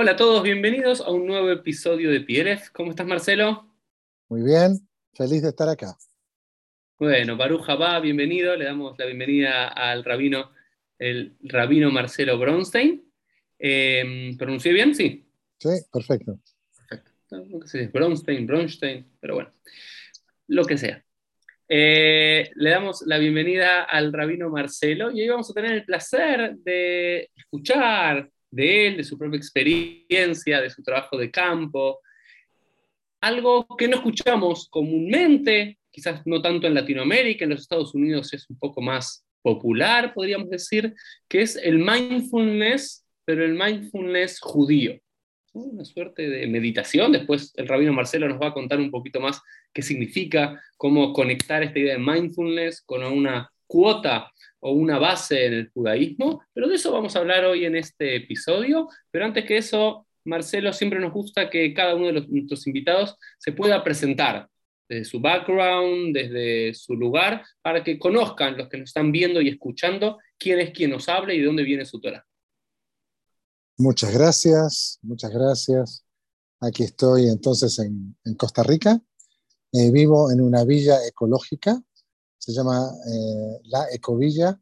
Hola a todos, bienvenidos a un nuevo episodio de PLF. ¿Cómo estás, Marcelo? Muy bien, feliz de estar acá. Bueno, Baruja va, bienvenido. Le damos la bienvenida al rabino, el rabino Marcelo Bronstein. Eh, ¿Pronuncié bien? Sí. Sí, perfecto. Perfecto. No, sé, Bronstein, Bronstein, pero bueno, lo que sea. Eh, le damos la bienvenida al rabino Marcelo y hoy vamos a tener el placer de escuchar de él, de su propia experiencia, de su trabajo de campo. Algo que no escuchamos comúnmente, quizás no tanto en Latinoamérica, en los Estados Unidos es un poco más popular, podríamos decir, que es el mindfulness, pero el mindfulness judío. Una suerte de meditación. Después el rabino Marcelo nos va a contar un poquito más qué significa, cómo conectar esta idea de mindfulness con una cuota o una base en el judaísmo, pero de eso vamos a hablar hoy en este episodio. Pero antes que eso, Marcelo, siempre nos gusta que cada uno de los, nuestros invitados se pueda presentar desde su background, desde su lugar, para que conozcan los que nos están viendo y escuchando quién es quien nos habla y de dónde viene su Torah. Muchas gracias, muchas gracias. Aquí estoy entonces en, Costa Rica. Eh, vivo en una villa ecológica se llama eh, La Ecovilla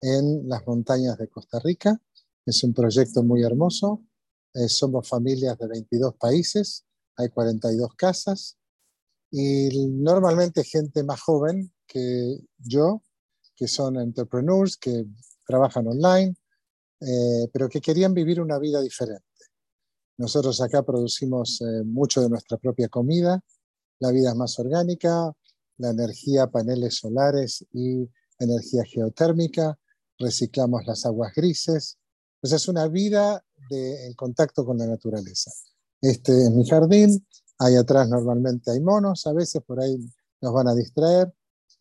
en las montañas de Costa Rica. Es un proyecto muy hermoso. Eh, somos familias de 22 países, hay 42 casas y normalmente gente más joven que yo, que son entrepreneurs, que trabajan online, eh, pero que querían vivir una vida diferente. Nosotros acá producimos mucho de nuestra propia comida, la vida es más orgánica, la energía, paneles solares y energía geotérmica, reciclamos las aguas grises. Pues es una vida de, en contacto con la naturaleza. Este es mi jardín, ahí atrás normalmente hay monos, a veces por ahí nos van a distraer.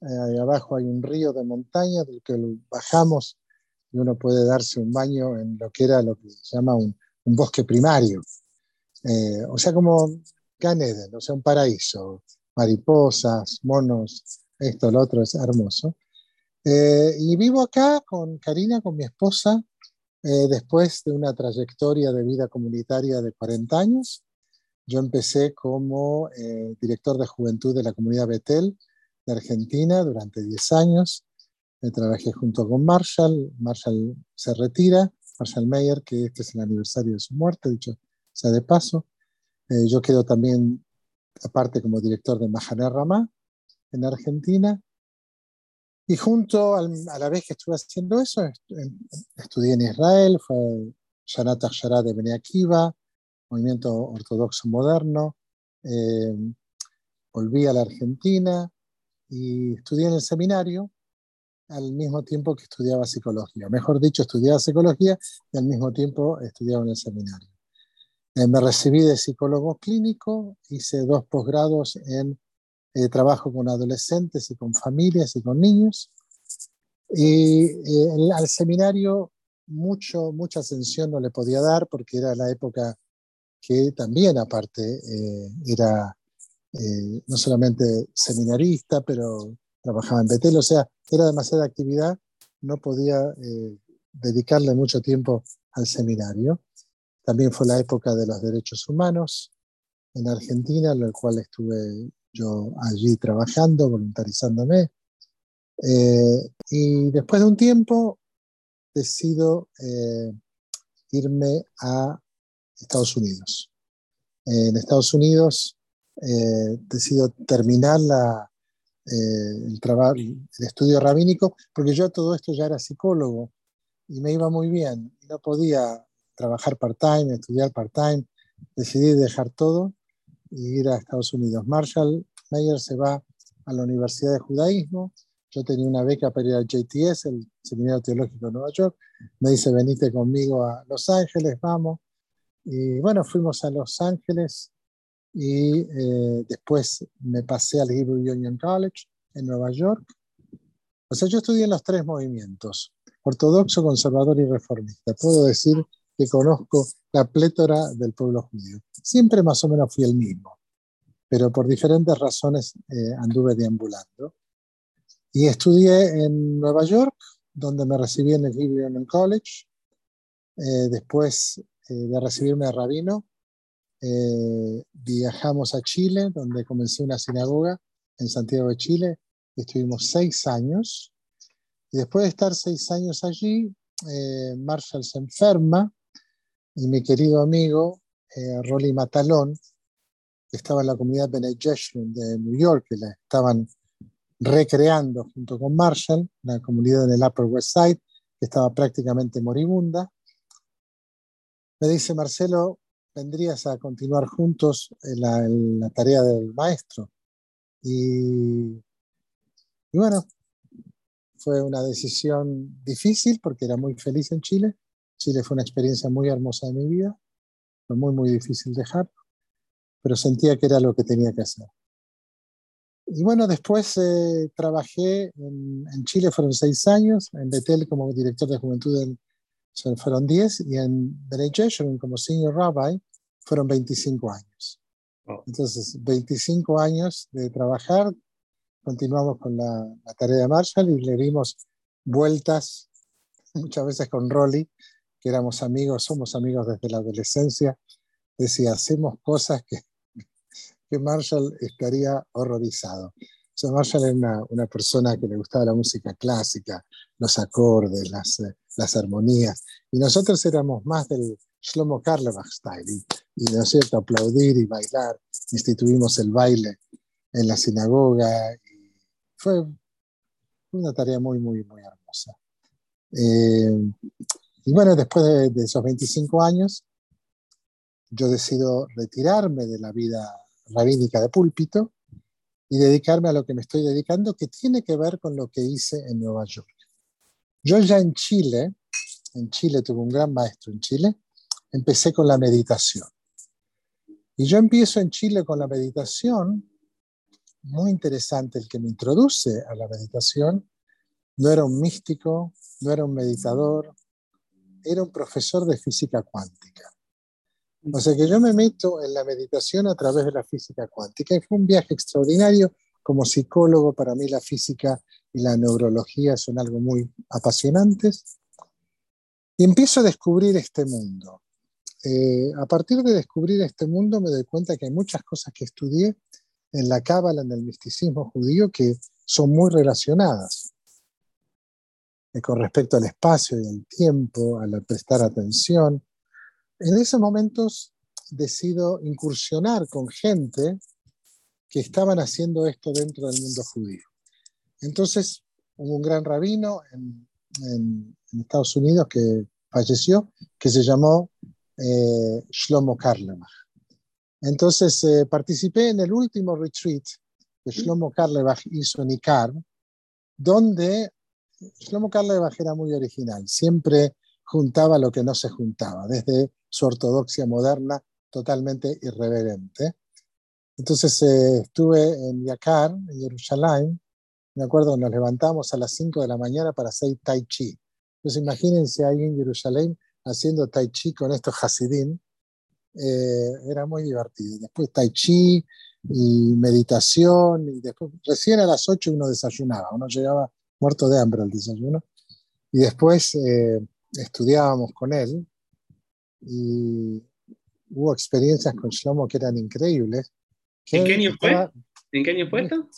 Eh, ahí abajo hay un río de montaña del que bajamos y uno puede darse un baño en lo que era lo que se llama un, bosque primario. Eh, o sea, como Gan o sea, un paraíso mariposas, monos, esto, lo otro, es hermoso. Eh, y vivo acá con Karina, con mi esposa, eh, después de una trayectoria de vida comunitaria de 40 años. Yo empecé como eh, director de juventud de la comunidad Betel de Argentina durante 10 años. trabajé junto con Marshall. Marshall se retira, Marshall Mayer, que este es el aniversario de su muerte, dicho sea de paso. yo quedo también aparte como director de Mahaner Ramá en Argentina. Y junto a la vez que estuve haciendo eso, estudié en Israel, fue Shanat Akshara de Bnei Akiva, movimiento ortodoxo moderno. Eh, volví a la Argentina y estudié en el seminario al mismo tiempo que estudiaba psicología. Mejor dicho, estudiaba psicología y al mismo tiempo estudiaba en el seminario. Eh, me recibí de psicólogo clínico, hice dos posgrados en eh, trabajo con adolescentes y con familias y con niños. Y eh, al seminario mucho, mucha ascensión no le podía dar porque era la época que también aparte era no solamente seminarista, pero trabajaba en Betel, o sea, era demasiada actividad, no podía dedicarle mucho tiempo al seminario. También fue la época de los derechos humanos en Argentina, en la cual estuve yo allí trabajando, voluntarizándome. Eh, y después de un tiempo decido eh, irme a Estados Unidos. en Estados Unidos eh, decido terminar la, el, el estudio rabínico, porque yo todo esto ya era psicólogo y me iba muy bien. No podía trabajar part-time, estudiar part-time, decidí dejar todo y ir a Estados Unidos. Marshall Mayer se va a la Universidad de Judaísmo. Yo tenía una beca para ir al JTS, el Seminario Teológico de Nueva York. Me dice, venite conmigo a Los Ángeles, vamos. Y bueno, fuimos a Los Ángeles y eh, después me pasé al Hebrew Union College en Nueva York. O sea, yo estudié en los tres movimientos, ortodoxo, conservador y reformista. Puedo decir que conozco la plétora del pueblo judío. Siempre más o menos fui el mismo, pero por diferentes razones eh, anduve deambulando. Y estudié en Nueva York, donde me recibí en el Hebrew College. Eh, después de recibirme de rabino, viajamos a Chile, donde comencé una sinagoga en Santiago de Chile. Estuvimos seis años. Y después de estar seis años allí, Marshall se enferma y mi querido amigo eh, Rolly Matalón, que estaba en la comunidad Bene de New York, que la estaban recreando junto con Marshall, la comunidad en el Upper West Side, que estaba prácticamente moribunda. Me dice, Marcelo, vendrías a continuar juntos en la, tarea del maestro. Y, y bueno, fue una decisión difícil porque era muy feliz en Chile. Chile fue una experiencia muy hermosa de mi vida fue muy, muy difícil dejar, pero sentía que era lo que tenía que hacer. Y bueno, después eh, trabajé en, Chile, fueron seis años, en Betel como director de juventud en, fueron diez, y en Bene como senior rabbi fueron 25 años. Entonces, 25 años de trabajar, continuamos con la, la, tarea de Marshall y le dimos vueltas muchas veces con Rolly que éramos amigos, somos amigos desde la adolescencia, decía, hacemos cosas que, que Marshall estaría horrorizado. O sea, Marshall era una, una, persona que le gustaba la música clásica, los acordes, las, eh, las armonías, y nosotros éramos más del Shlomo Karlebach style, y, y, ¿no es cierto?, aplaudir y bailar, instituimos el baile en la sinagoga, y fue una tarea muy, muy, muy hermosa. Eh, y bueno, después de, esos 25 años, yo decido retirarme de la vida rabínica de púlpito y dedicarme a lo que me estoy dedicando, que tiene que ver con lo que hice en Nueva York. Yo ya en Chile, en Chile tuve un gran maestro en Chile, empecé con la meditación. Y yo empiezo en Chile con la meditación, muy interesante el que me introduce a la meditación, no era un místico, no era un meditador, era un profesor de física cuántica. O sea que yo me meto en la meditación a través de la física cuántica y fue un viaje extraordinario. Como psicólogo, para mí la física y la neurología son algo muy apasionantes. Y empiezo a descubrir este mundo. Eh, a partir de descubrir este mundo me doy cuenta que hay muchas cosas que estudié en la cábala, en el misticismo judío, que son muy relacionadas con respecto al espacio y al tiempo, al prestar atención. En esos momentos decido incursionar con gente que estaban haciendo esto dentro del mundo judío. Entonces, hubo un gran rabino en, Estados Unidos que falleció, que se llamó eh, Shlomo Karlebach. Entonces, eh, participé en el último retreat que Shlomo Karlebach hizo en Icar, donde Shlomo Karlebach era muy original, siempre juntaba lo que no se juntaba, desde su ortodoxia moderna totalmente irreverente. Entonces eh, estuve en Yakar, en Jerusalén, me acuerdo nos levantamos a las 5 de la mañana para hacer tai chi. Entonces imagínense ahí en Jerusalén haciendo tai chi con estos hasidim, eh, era muy divertido. Después tai chi y meditación, y después recién a las 8 uno desayunaba, uno llegaba muerto de hambre al desayuno. Y después eh, estudiábamos con él y hubo experiencias con Shlomo que eran increíbles. ¿En qué año fue? ¿En qué año fue esto?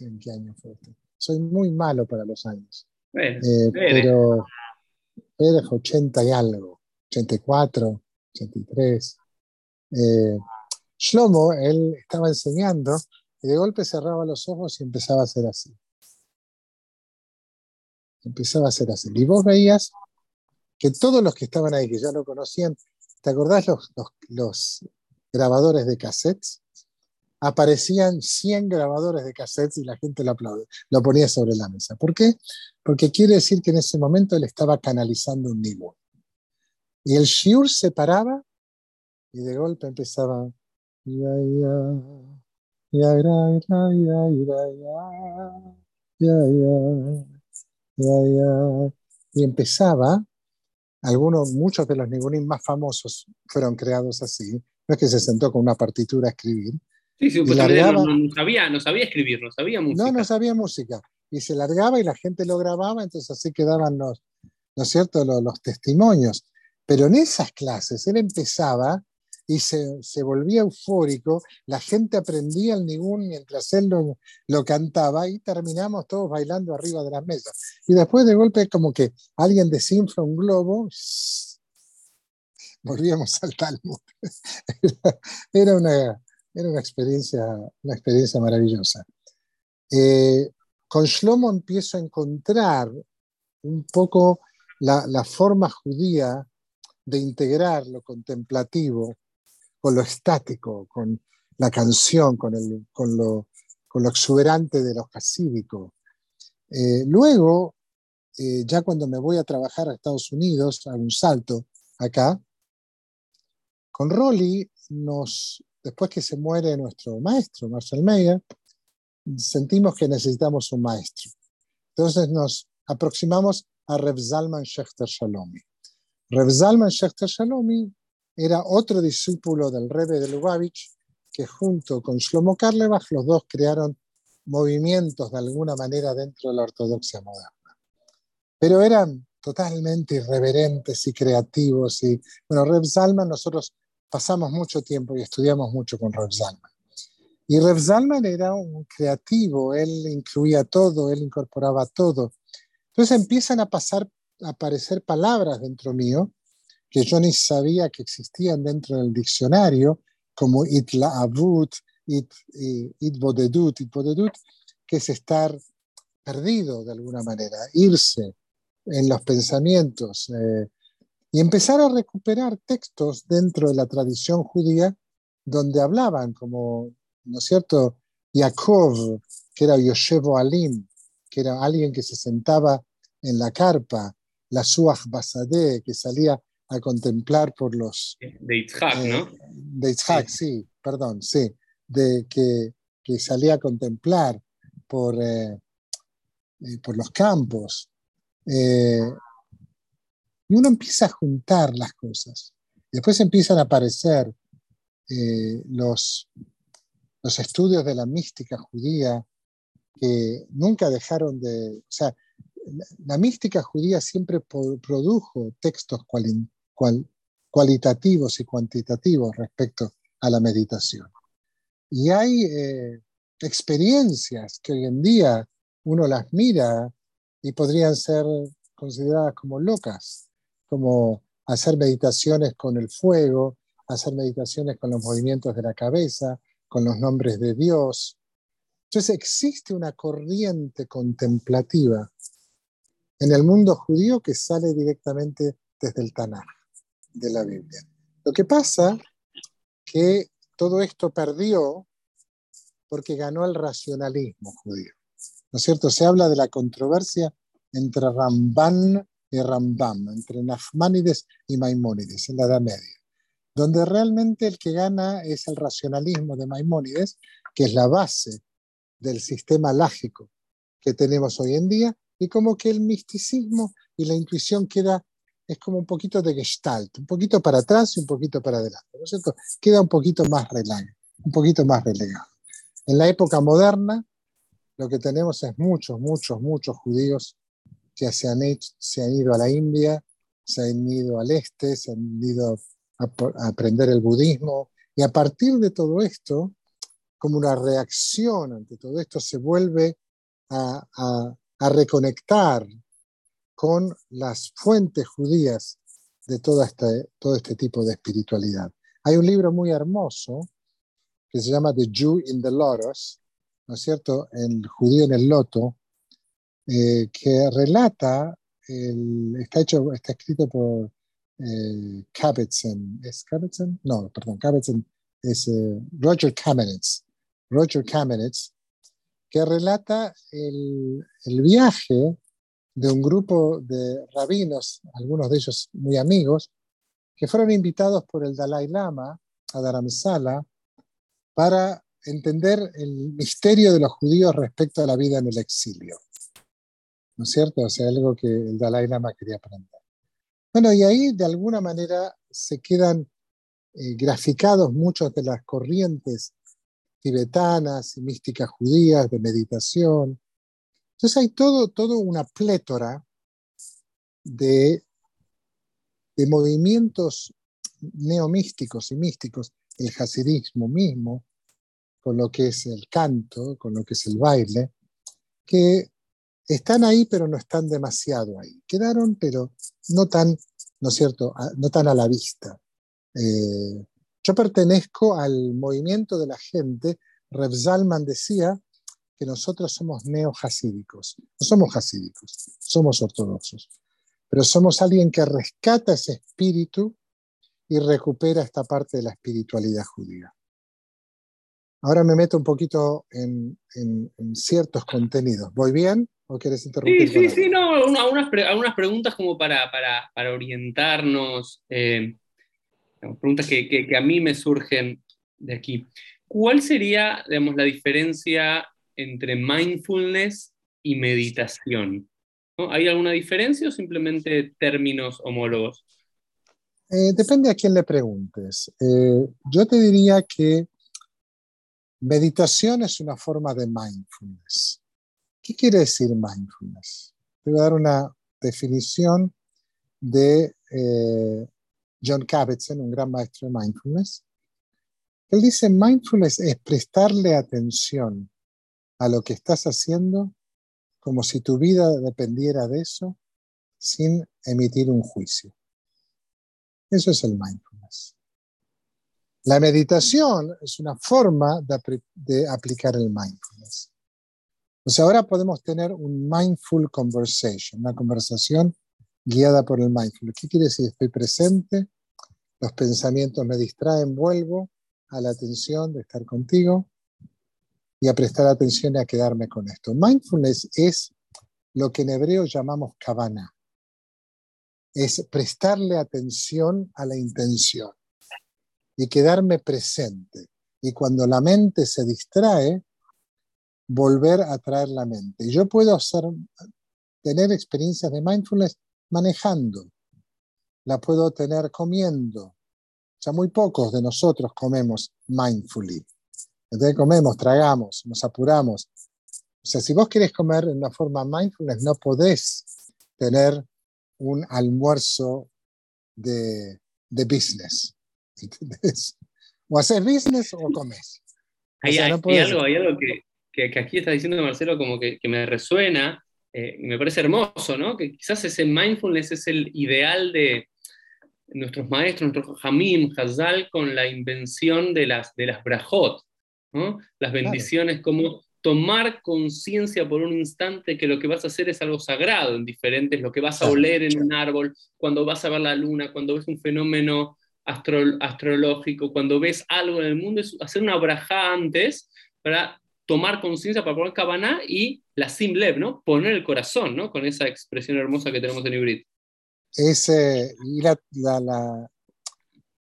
¿En qué año fue esto? Soy muy malo para los años. Eh, pero era 80 y algo, 84, 83. Eh, Shlomo, él estaba enseñando y de golpe cerraba los ojos y empezaba a hacer así empezaba a ser así. Y vos veías que todos los que estaban ahí, que ya lo conocían, ¿te acordás los, los, grabadores de cassettes? Aparecían 100 grabadores de cassettes y la gente lo aplaude, lo ponía sobre la mesa. ¿Por qué? Porque quiere decir que en ese momento él estaba canalizando un nivel. Y el shiur se paraba y de golpe empezaba. Ya, ya, ya, y empezaba, algunos, muchos de los nigunim más famosos fueron creados así, no es que se sentó con una partitura a escribir. Sí, sí, pues largaba, no, sabía, no sabía escribir, no sabía música. No, no sabía música. Y se largaba y la gente lo grababa, entonces así quedaban los, ¿no es cierto?, los, los testimonios. Pero en esas clases él empezaba y se, volvía eufórico, la gente aprendía el nigún mientras él lo, cantaba y terminamos todos bailando arriba de las mesas. Y después de golpe como que alguien desinfla un globo, volvíamos al Talmud. Era, una, era una, experiencia, una experiencia maravillosa. Eh, con Shlomo empiezo a encontrar un poco la, la forma judía de integrar lo contemplativo con lo estático, con la canción, con, el, con, lo, con lo, exuberante de lo hasídico. Eh, luego, eh, ya cuando me voy a trabajar a Estados Unidos, a un salto acá, con Rolly, nos, después que se muere nuestro maestro, Marcel Meyer, sentimos que necesitamos un maestro. Entonces nos aproximamos a Rev Zalman Shechter Shalomi. Rev Zalman Shechter Shalomi era otro discípulo del Rebbe de Lubavitch, que junto con Shlomo Karlebach, los dos crearon movimientos de alguna manera dentro de la ortodoxia moderna. Pero eran totalmente irreverentes y creativos. Y, bueno, Reb Zalman, nosotros pasamos mucho tiempo y estudiamos mucho con Reb Zalman. Y Reb Zalman era un creativo, él incluía todo, él incorporaba todo. Entonces empiezan a pasar, a aparecer palabras dentro mío que yo ni sabía que existían dentro del diccionario, como itlaavut, it, itbodedut, itbodedut, que es estar perdido de alguna manera, irse en los pensamientos eh, y empezar a recuperar textos dentro de la tradición judía donde hablaban, como, ¿no es cierto?, Yaakov, que era Yoshevo Alim, que era alguien que se sentaba en la carpa, la Suach Basadeh, que salía a contemplar por los... De Itzhak, ¿no? Eh, de Itzhak, sí. perdón, sí. De que, que salía a contemplar por, eh, eh, por los campos. y uno empieza a juntar las cosas. Después empiezan a aparecer los, los estudios de la mística judía que nunca dejaron de... O sea, la, mística judía siempre produjo textos cualitativos y cuantitativos respecto a la meditación. Y hay eh, experiencias que hoy en día uno las mira y podrían ser consideradas como locas, como hacer meditaciones con el fuego, hacer meditaciones con los movimientos de la cabeza, con los nombres de Dios. Entonces existe una corriente contemplativa en el mundo judío que sale directamente desde el Tanaj de la Biblia. Lo que pasa que todo esto perdió porque ganó el racionalismo judío. ¿No es cierto? Se habla de la controversia entre Ramban y Rambam, entre Nachmanides y Maimónides en la Edad Media, donde realmente el que gana es el racionalismo de Maimónides, que es la base del sistema lágico que tenemos hoy en día, y como que el misticismo y la intuición queda es como un poquito de gestalt, un poquito para atrás y un poquito para adelante, ¿no es cierto? Queda un poquito más relegado, un poquito más relegado. En la época moderna, lo que tenemos es muchos, muchos, muchos judíos que se han, se han ido a la India, se han ido al este, se han ido a, aprender el budismo, y a partir de todo esto, como una reacción ante todo esto, se vuelve a, a reconectar con las fuentes judías de todo este, todo este tipo de espiritualidad. Hay un libro muy hermoso que se llama The Jew in the Lotus, ¿no es cierto? El judío en el loto, eh, que relata, está, hecho, está escrito por eh, ¿Es Kabat-Zinn? No, perdón, Kabat-Zinn es eh, Roger Kamenetz. Roger Kamenetz, que relata el, el viaje de un grupo de rabinos, algunos de ellos muy amigos, que fueron invitados por el Dalai Lama a Dharamsala para entender el misterio de los judíos respecto a la vida en el exilio. ¿No es cierto? O sea, algo que el Dalai Lama quería aprender. Bueno, y ahí de alguna manera se quedan eh, graficados muchas de las corrientes tibetanas y místicas judías de meditación, entonces hay todo, una plétora de de movimientos neomísticos y místicos, el hasidismo mismo, con lo que es el canto, con lo que es el baile, que están ahí pero no están demasiado ahí. Quedaron pero no tan, ¿no es cierto?, no tan a la vista. Eh, yo pertenezco al movimiento de la gente, Reb Zalman decía que nosotros somos neo-hasídicos, no somos hasídicos, somos ortodoxos, pero somos alguien que rescata ese espíritu y recupera esta parte de la espiritualidad judía. Ahora me meto un poquito en, ciertos contenidos. ¿Voy bien o quieres interrumpir? Sí, sí, sí, no, algunas, preguntas como para, para, orientarnos, eh, preguntas que, que, a mí me surgen de aquí. ¿Cuál sería, digamos, la diferencia entre mindfulness y meditación? ¿Hay alguna diferencia o simplemente términos homólogos? Eh, depende a quién le preguntes. Eh, yo te diría que meditación es una forma de mindfulness. ¿Qué quiere decir mindfulness? Te voy a dar una definición de eh, John Kabat-Zinn, un gran maestro de mindfulness. Él dice, mindfulness es prestarle atención a lo que estás haciendo como si tu vida dependiera de eso sin emitir un juicio. Eso es el mindfulness. La meditación es una forma de, aplicar el mindfulness. O ahora podemos tener un mindful conversation, una conversación guiada por el mindfulness. ¿Qué quiere decir? Estoy presente, los pensamientos me distraen, vuelvo a la atención de estar contigo y a prestar atención y a quedarme con esto. Mindfulness es lo que en hebreo llamamos kavana es prestarle atención a la intención y quedarme presente. Y cuando la mente se distrae, volver a traer la mente. yo puedo tener experiencias de mindfulness manejando, la puedo tener comiendo. Sea, muy pocos de nosotros comemos mindfully. Entonces comemos, tragamos, nos apuramos. O sea, si vos querés comer en una forma mindfulness, no podés tener un almuerzo de, de business. O haces business o comes. Hay, algo, hay algo que, que, aquí está diciendo Marcelo como que, que me resuena eh, y me parece hermoso, ¿no? Que quizás ese mindfulness es el ideal de nuestros maestros, nuestros Hamim, Hazal, con la invención de las, de las brajot, ¿no? Las bendiciones como tomar conciencia por un instante que lo que vas a hacer es algo sagrado en diferentes, lo que vas a oler en un árbol, cuando vas a ver la luna, cuando ves un fenómeno astrológico, cuando ves algo en el mundo, es hacer una braja antes para tomar conciencia, para poner cabana y la simlev, ¿no? Poner el corazón, ¿no? Con esa expresión hermosa que tenemos en Ibrit. Es, y la, la, la,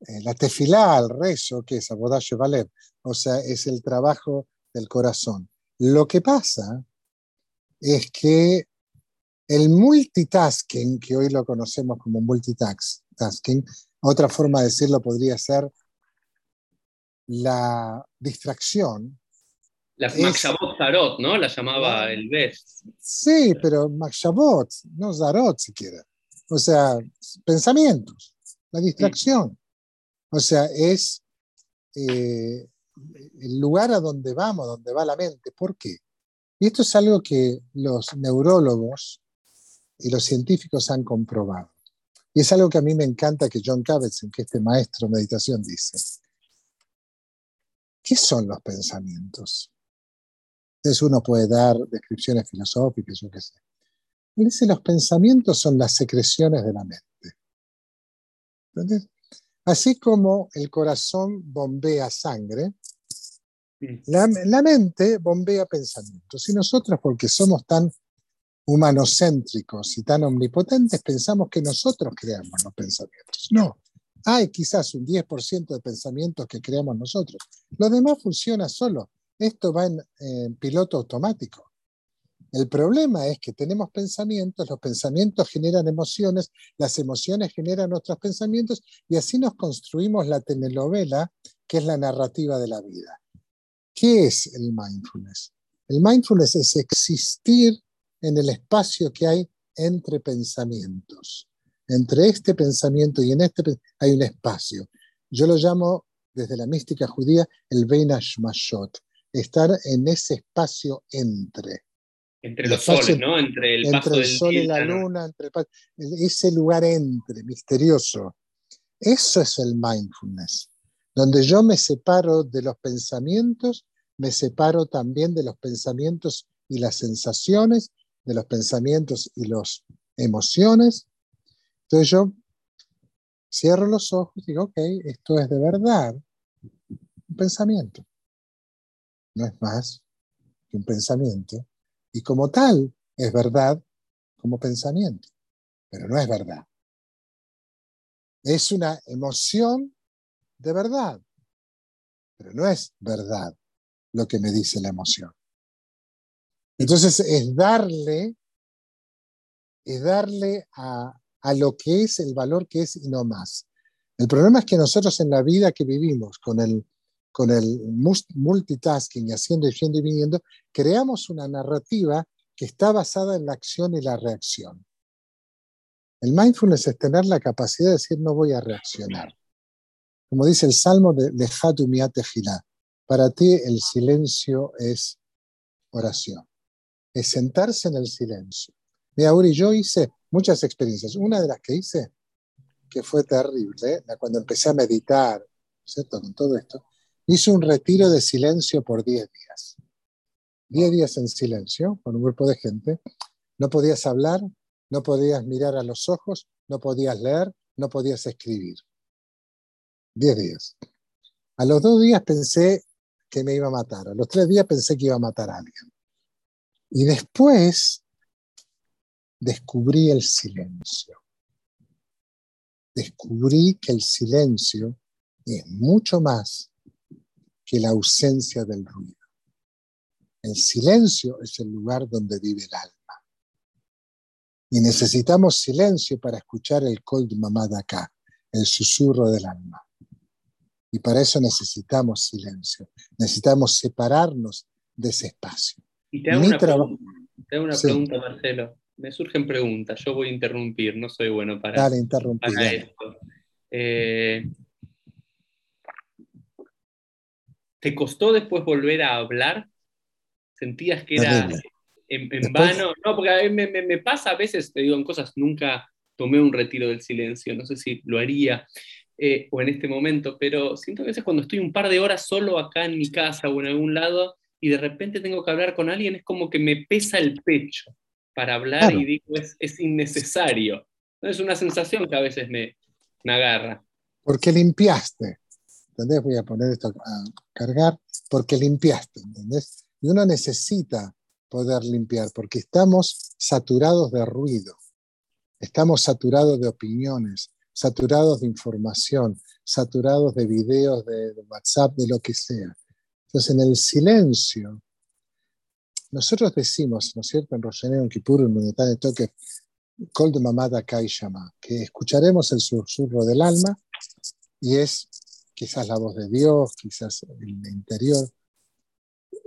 eh, la tefilá, el rezo, que es Abodash Valev, o sea, es el trabajo del corazón. Lo que pasa es que el multitasking, que hoy lo conocemos como multitasking, otra forma de decirlo podría ser la distracción. La Makshabot Zarot, ¿no? La llamaba el Best. Sí, pero Makshabot, no Zarot siquiera. O sea, pensamientos, la distracción. O sea, es eh, el lugar a donde vamos, donde va la mente. ¿Por qué? Y esto es algo que los neurólogos y los científicos han comprobado. Y es algo que a mí me encanta que John Kabat-Zinn, que este maestro de meditación, dice. ¿Qué son los pensamientos? Entonces uno puede dar descripciones filosóficas, yo qué sé. Él dice, los pensamientos son las secreciones de la mente. Así como el corazón bombea sangre, la, mente bombea pensamientos. Y nosotros, porque somos tan humanocéntricos y tan omnipotentes, pensamos que nosotros creamos los pensamientos. No, hay quizás un 10% de pensamientos que creamos nosotros. Lo demás funciona solo. Esto va en piloto automático. El problema es que tenemos pensamientos, los pensamientos generan emociones, las emociones generan otros pensamientos y así nos construimos la telenovela que es la narrativa de la vida. ¿Qué es el mindfulness? El mindfulness es existir en el espacio que hay entre pensamientos, Entre este pensamiento y en este hay un espacio. Yo lo llamo desde la mística judía el Beinash Mashot, estar en ese espacio entre. Entre los soles, ¿no? Entre el, entre el sol y la luna, entre ese lugar entre, misterioso. Eso es el mindfulness, donde yo me separo de los pensamientos, me separo también de los pensamientos y las sensaciones, de los pensamientos y las emociones. Entonces yo cierro los ojos y digo, ok, esto es de verdad un pensamiento. No es más que un pensamiento y como tal, es verdad como pensamiento, pero no es verdad. Es una emoción de verdad, pero no es verdad lo que me dice la emoción. Entonces es darle, es darle a, a lo que es el valor que es y no más. El problema es que nosotros en la vida que vivimos con el con el multitasking, haciendo yendo y viniendo, creamos una narrativa que está basada en la acción y la reacción. El mindfulness es tener la capacidad de decir no voy a reaccionar. Como dice el Salmo de Lejatu para ti el silencio es oración. Es sentarse en el silencio. Mira, Uri, yo hice muchas experiencias. Una de las que hice, que fue terrible, cuando empecé a meditar, ¿cierto? Con todo esto, hizo un retiro de silencio por 10 días. 10 días en silencio con un grupo de gente. No podías hablar, no podías mirar a los ojos, no podías leer, no podías escribir. 10 días. A los dos días pensé que me iba a matar. A los tres días pensé que iba a matar a alguien. Y después descubrí el silencio. Descubrí que el silencio es mucho más que la ausencia del ruido. El silencio es el lugar donde vive el alma. Y necesitamos silencio para escuchar el col de mamá de acá, el susurro del alma. Y para eso necesitamos silencio. Necesitamos separarnos de ese espacio. Y te hago, una, pregunta, te hago una pregunta, Marcelo. Me surgen preguntas. Yo voy a interrumpir. No soy bueno para, Dale, interrumpir, para esto. Eh, ¿Te costó después volver a hablar? ¿Sentías que era en, vano? No, porque a me, me, pasa a veces, te digo, en cosas, nunca tomé un retiro del silencio, no sé si lo haría eh, o en este momento, pero siento que a veces cuando estoy un par de horas solo acá en mi casa o en algún lado y de repente tengo que hablar con alguien, es como que me pesa el pecho para hablar y digo, es, es innecesario. Es una sensación que a veces me, me agarra. Porque limpiaste. ¿entendés? Voy a poner esto a cargar porque limpiaste, ¿entendés? Y uno necesita poder limpiar porque estamos saturados de ruido, estamos saturados de opiniones, saturados de información, saturados de videos, de, WhatsApp, de lo que sea. Entonces, en el silencio, nosotros decimos, ¿no es cierto?, en Rogené, en Kipur, en de Toque, Kol de Mamada que escucharemos el susurro del alma y es quizás la voz de Dios, quizás el interior.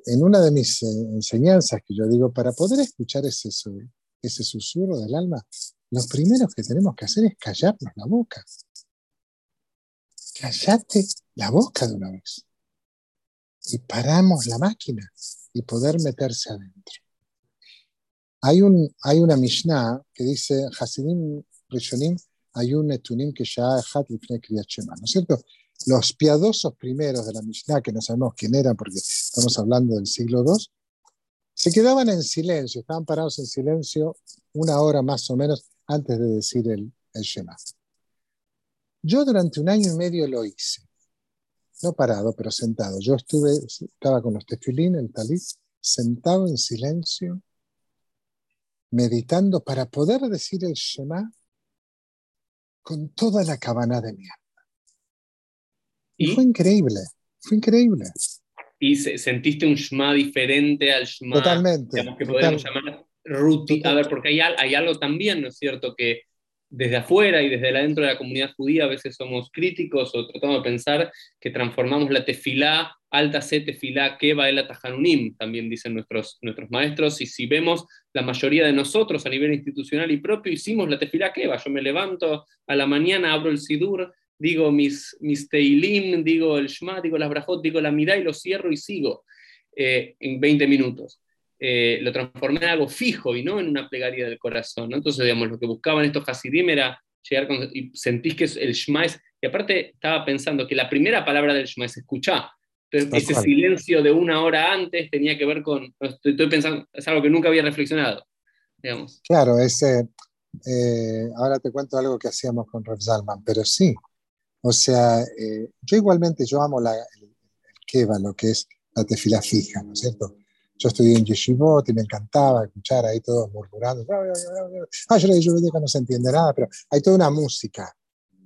En una de mis eh, enseñanzas que yo digo, para poder escuchar ese, ese susurro del alma, lo primero que tenemos que hacer es callarnos la boca. Callate la boca de una vez. Y paramos la máquina y poder meterse adentro. Hay, un, hay una Mishnah que dice, Hasidim Rishonim, hay un etunim que ya ¿no es cierto? los piadosos primeros de la Mishnah, que no sabemos quién eran porque estamos hablando del siglo II, se quedaban en silencio, estaban parados en silencio una hora más o menos antes de decir el, el Shema. Yo durante un año y medio lo hice, no parado, pero sentado. Yo estuve, estaba con los tefilín, el talit, sentado en silencio, meditando para poder decir el Shema con toda la cabana de mierda. Y, fue increíble, fue increíble. ¿Y sentiste un Shema diferente al Shema? Totalmente. Digamos que podemos llamar ruti. A ver, porque hay, hay, algo también, ¿no es cierto? Que desde afuera y desde adentro de la comunidad judía a veces somos críticos o tratamos de pensar que transformamos la tefilá, alta se tefilá, keva el atajanunim, también dicen nuestros, nuestros maestros, y si vemos la mayoría de nosotros a nivel institucional y propio, hicimos la tefilá keva, yo me levanto a la mañana, abro el sidur, digo mis, mis teilim, digo el shma, digo las brajot, digo la mirá y lo cierro y sigo eh, en 20 minutos. Eh, lo transformé en algo fijo y no en una plegaria del corazón. Entonces, digamos, lo que buscaban estos Hasidim era llegar con, y sentís que el Shema es, y aparte estaba pensando que la primera palabra del Shema es escuchar. Entonces, ese silencio de una hora antes tenía que ver con, estoy, pensando, es algo que nunca había reflexionado, digamos. Claro, ese, eh, ahora te cuento algo que hacíamos con Rev Zalman, pero sí, o sea, eh, yo igualmente, yo amo la, el, el keva, lo que es la tefila fija, ¿no es cierto? Yo estudié en Yeshivot y me encantaba escuchar ahí todos murmurando. Ah, yo digo que no se entiende nada, pero hay toda una música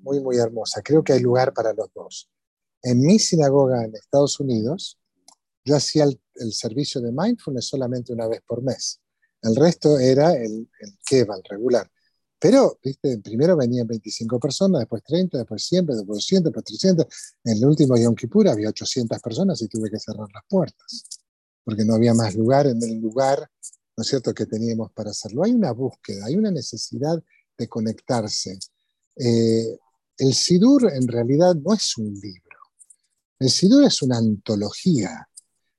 muy, muy hermosa. Creo que hay lugar para los dos. En mi sinagoga en Estados Unidos, yo hacía el, servicio de mindfulness solamente una vez por mes. El resto era el, el el regular. Pero, viste, primero venían 25 personas, después 30, después 100, después 200, después 300. En el último Yom Kippur había 800 personas y tuve que cerrar las puertas porque no había más lugar en el lugar, ¿no es cierto?, que teníamos para hacerlo. Hay una búsqueda, hay una necesidad de conectarse. Eh, el Sidur en realidad no es un libro. El Sidur es una antología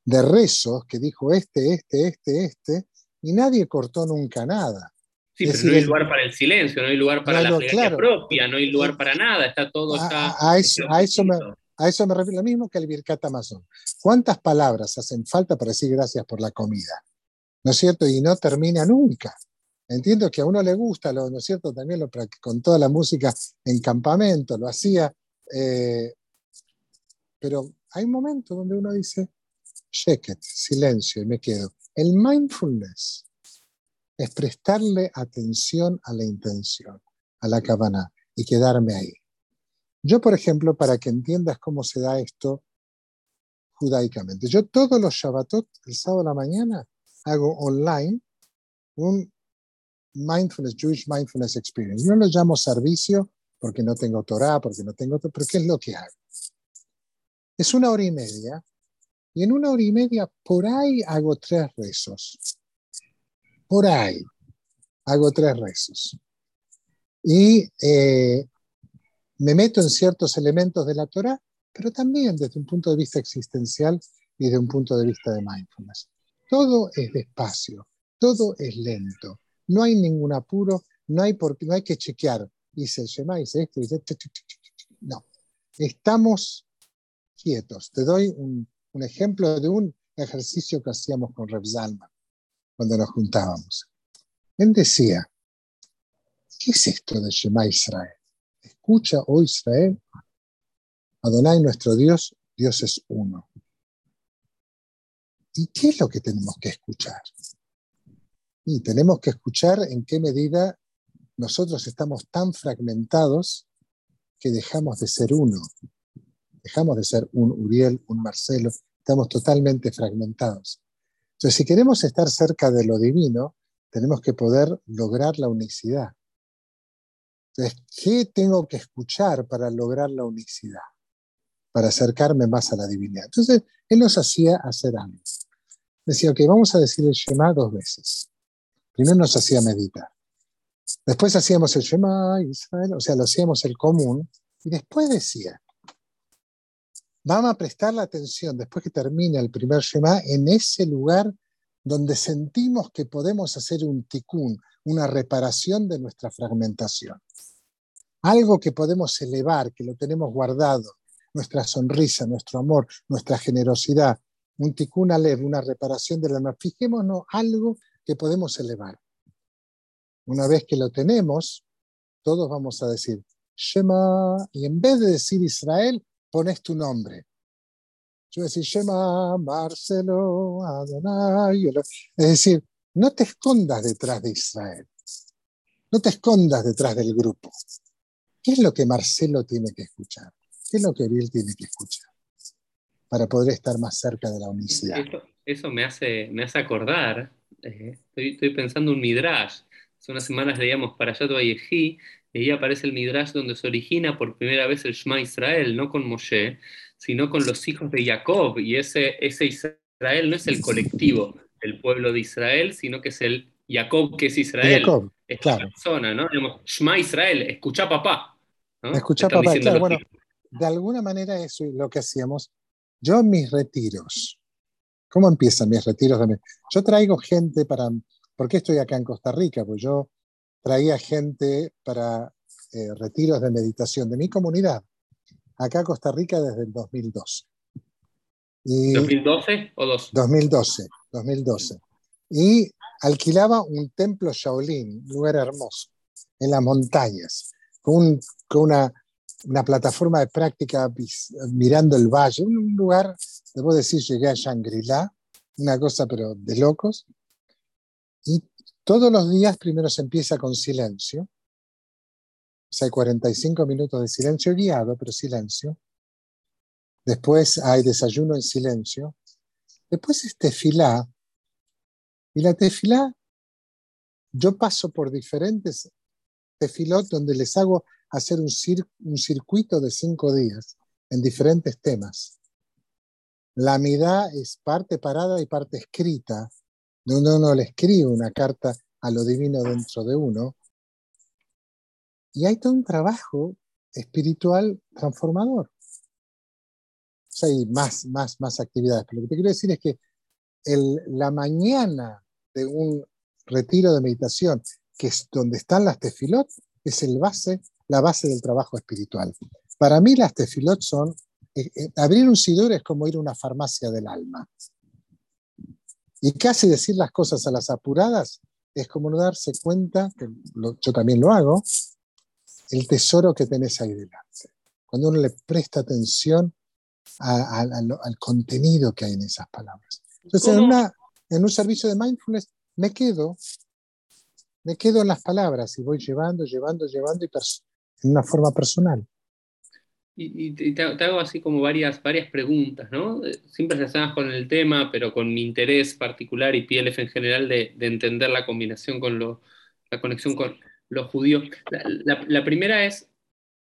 de rezos que dijo este, este, este, este, y nadie cortó nunca nada. Sí, pero no hay lugar para el silencio, no hay lugar para la claro, propia, no hay lugar para nada, está todo a, a, eso, a, eso me, a eso me refiero lo mismo que el Birkat Amazon. ¿Cuántas palabras hacen falta para decir gracias por la comida? ¿No es cierto? Y no termina nunca. Entiendo que a uno le gusta, ¿no es cierto? También lo, con toda la música en campamento, lo hacía. Eh, pero hay momentos donde uno dice, shake silencio, y me quedo. El mindfulness es prestarle atención a la intención, a la cabana, y quedarme ahí. Yo, por ejemplo, para que entiendas cómo se da esto judaicamente, yo todos los Shabbatot, el sábado a la mañana, hago online un Mindfulness, Jewish Mindfulness Experience. No lo llamo servicio porque no tengo Torah, porque no tengo, pero ¿qué es lo que hago? Es una hora y media, y en una hora y media por ahí hago tres rezos. Por ahí hago tres rezos. Y eh, me meto en ciertos elementos de la Torah, pero también desde un punto de vista existencial y desde un punto de vista de mindfulness. Todo es despacio, todo es lento, no hay ningún apuro, no hay, por, no hay que chequear, hice el Shema, hice esto, hice esto, no, estamos quietos. Te doy un, ejemplo de un ejercicio que hacíamos con Reb Zalman cuando nos juntábamos. Él decía, ¿qué es esto de Shema Israel? Escucha, oh Israel, Adonai nuestro Dios, Dios es uno. ¿Y qué es lo que tenemos que escuchar? Y tenemos que escuchar en qué medida nosotros estamos tan fragmentados que dejamos de ser uno. Dejamos de ser un Uriel, un Marcelo, estamos totalmente fragmentados. Entonces, si queremos estar cerca de lo divino, tenemos que poder lograr la unicidad. Entonces, ¿qué tengo que escuchar para lograr la unicidad? Para acercarme más a la divinidad. Entonces, él nos hacía hacer algo. Decía, ok, vamos a decir el Shema dos veces. Primero nos hacía meditar. Después hacíamos el Shema Israel, o sea, lo hacíamos el común. Y después decía, vamos a prestar la atención, después que termine el primer Shema, en ese lugar donde sentimos que podemos hacer un tikkun, una reparación de nuestra fragmentación. Algo que podemos elevar, que lo tenemos guardado, nuestra sonrisa, nuestro amor, nuestra generosidad, un tikkun alev, una reparación del alma. Fijémonos algo que podemos elevar. Una vez que lo tenemos, todos vamos a decir Shema, y en vez de decir Israel, pones tu nombre. Yo voy a decir Shema, Marcelo, Adonai. Es decir, no te escondas detrás de Israel. No te escondas detrás del grupo. ¿Qué es lo que Marcelo tiene que escuchar? ¿Qué es lo que Ariel tiene que escuchar? Para poder estar más cerca de la unicidad. Eso, me, hace, me hace acordar, eh, estoy, estoy, pensando un Midrash. Hace unas semanas leíamos para allá Yejí y ahí aparece el Midrash donde se origina por primera vez el Shema Israel, no con Moshe, sino con los hijos de Jacob, y ese, ese Israel no es el colectivo del pueblo de Israel, sino que es el Jacob que es Israel. Jacob, es claro. la persona, ¿no? Digamos, Shema Israel, escucha papá. ¿no? Escucha papá, claro, bueno, de alguna manera eso es lo que hacíamos. Yo en mis retiros, ¿cómo empiezan mis retiros? med- Yo traigo gente para, ¿por qué estoy acá en Costa Rica? Pues yo traía gente para eh, retiros de meditación de mi comunidad, acá en Costa Rica desde el 2012. Y, ¿2012 o 2? 2012, 2012. Y alquilaba un templo Shaolin, un lugar hermoso, en las montañas, con, un- con una, una plataforma de práctica mirando el valle, un, lugar, debo decir, llegué a Shangri-La, una cosa pero de locos. Y todos los días primero se empieza con silencio, sea, hay 45 minutos de silencio guiado, pero silencio. Después hay desayuno en silencio. Después es tefilá. Y la tefilá, yo paso por diferentes tefilot donde les hago hacer un, cir- un circuito de cinco días en diferentes temas. La midá es parte parada y parte escrita, donde uno le escribe una carta a lo divino dentro de uno. Y hay todo un trabajo espiritual transformador. O sea, hay más, más, más actividades. Pero lo que te quiero decir es que el- la mañana de un retiro de meditación, que es donde están las tefilot, es el base, la base del trabajo espiritual. Para mí las tefilot son, eh, eh, abrir un sidur es como ir a una farmacia del alma. Y casi decir las cosas a las apuradas es como no darse cuenta, que yo también lo hago, el tesoro que tenés ahí delante. Cuando uno le presta atención a- a- a lo- al contenido que hay en esas palabras. Entonces, en, una- en un servicio de mindfulness me quedo, me quedo en las palabras y voy llevando, llevando, llevando y en una forma personal. Y, y te, te hago- te hago así como varias, varias preguntas, ¿no? Eh, Siempre relacionadas con el tema, pero con mi interés particular y PLF en general de, de entender la combinación con lo, la conexión con los judíos. La, la- la primera es,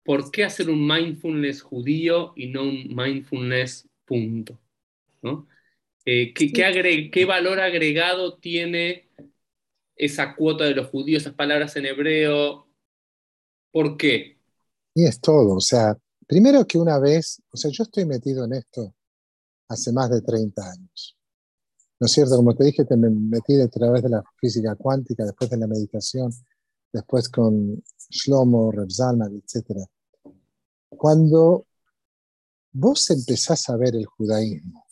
¿por qué hacer un mindfulness judío y no un mindfulness punto? ¿no? Eh, ¿qué, qué agre- qué valor agregado tiene esa cuota de los judíos, esas palabras en hebreo? ¿Por qué? Y es todo. O sea, primero que una vez, o sea, yo estoy metido en esto hace más de 30 años. ¿No es cierto? Como te dije, te me metí a través de la física cuántica, después de la meditación, después con Shlomo, Reb Zalman, etc. Cuando vos empezás a ver el judaísmo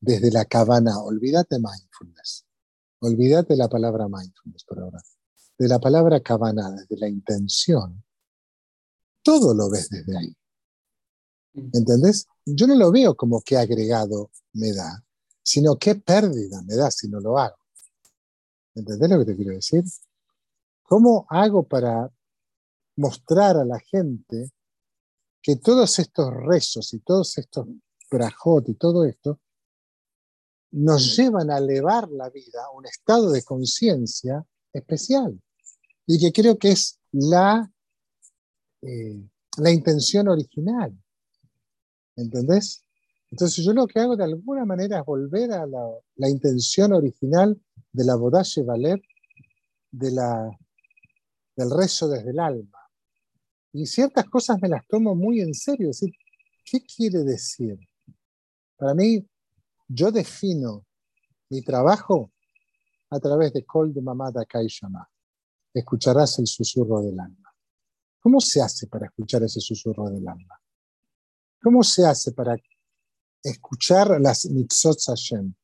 desde la cabana, olvídate mindfulness, olvídate la palabra mindfulness por ahora, de la palabra cabana, desde la intención, todo lo ves desde ahí. ¿Entendés? Yo no lo veo como qué agregado me da, sino qué pérdida me da si no lo hago. ¿Entendés lo que te quiero decir? ¿Cómo hago para mostrar a la gente que todos estos rezos y todos estos brajot y todo esto nos llevan a elevar la vida a un estado de conciencia especial? Y que creo que es la, eh, la intención original. ¿Entendés? Entonces yo lo que hago de alguna manera es volver a la, la intención original de la Bodache Valer, de la, del rezo desde el alma. Y ciertas cosas me las tomo muy en serio. Es decir, ¿qué quiere decir? Para mí, yo defino mi trabajo a través de Kol de Mamada Kaishama. Escucharás el susurro del alma. ¿Cómo se hace para escuchar ese susurro del alma? ¿Cómo se hace para escuchar las mitzot Hashem,